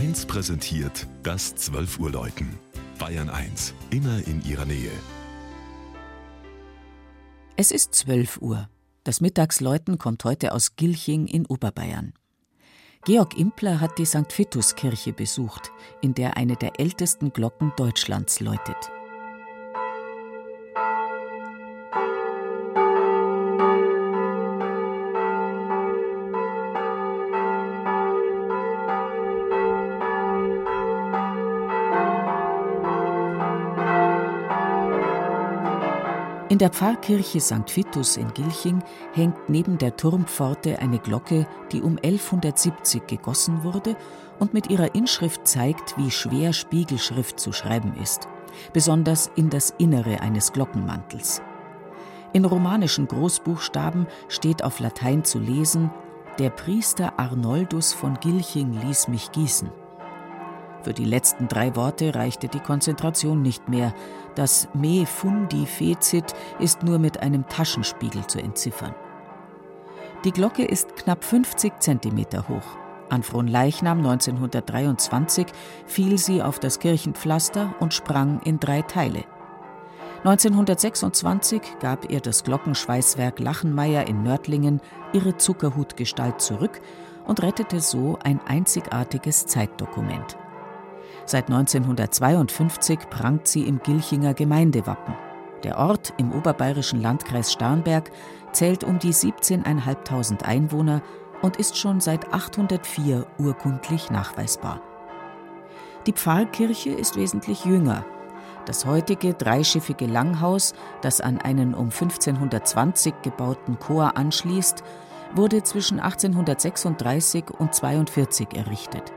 1 präsentiert das 12 Uhr Läuten. Bayern 1, immer in ihrer Nähe. Es ist 12 Uhr. Das Mittagsläuten kommt heute aus Gilching in Oberbayern. Georg Impler hat die St. Vitus-Kirche besucht, in der eine der ältesten Glocken Deutschlands läutet. In der Pfarrkirche St. Vitus in Gilching hängt neben der Turmpforte eine Glocke, die um 1170 gegossen wurde und mit ihrer Inschrift zeigt, wie schwer Spiegelschrift zu schreiben ist, besonders in das Innere eines Glockenmantels. In romanischen Großbuchstaben steht auf Latein zu lesen: Der Priester Arnoldus von Gilching ließ mich gießen. Für die letzten drei Worte reichte die Konzentration nicht mehr. Das Me fundi fecit ist nur mit einem Taschenspiegel zu entziffern. Die Glocke ist knapp 50 Zentimeter hoch. An Fronleichnam 1923 fiel sie auf das Kirchenpflaster und sprang in drei Teile. 1926 gab ihr das Glockenschweißwerk Lachenmeier in Nördlingen ihre Zuckerhutgestalt zurück und rettete so ein einzigartiges Zeitdokument. Seit 1952 prangt sie im Gilchinger Gemeindewappen. Der Ort im oberbayerischen Landkreis Starnberg zählt um die 17.500 Einwohner und ist schon seit 804 urkundlich nachweisbar. Die Pfarrkirche ist wesentlich jünger. Das heutige dreischiffige Langhaus, das an einen um 1520 gebauten Chor anschließt, wurde zwischen 1836 und 42 errichtet.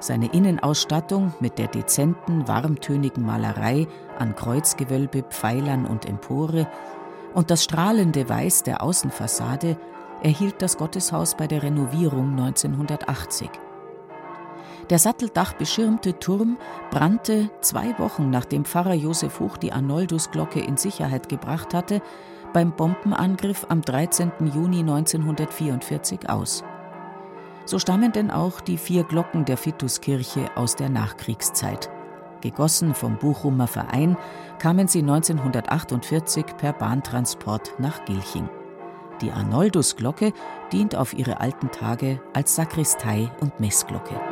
Seine Innenausstattung mit der dezenten, warmtönigen Malerei an Kreuzgewölbe, Pfeilern und Empore und das strahlende Weiß der Außenfassade erhielt das Gotteshaus bei der Renovierung 1980. Der satteldachbeschirmte Turm brannte zwei Wochen nachdem Pfarrer Josef Huch die Arnoldusglocke in Sicherheit gebracht hatte, beim Bombenangriff am 13. Juni 1944 aus. So stammen denn auch die vier Glocken der Fituskirche aus der Nachkriegszeit. Gegossen vom Bochumer Verein kamen sie 1948 per Bahntransport nach Gilching. Die Arnoldusglocke dient auf ihre alten Tage als Sakristei und Messglocke.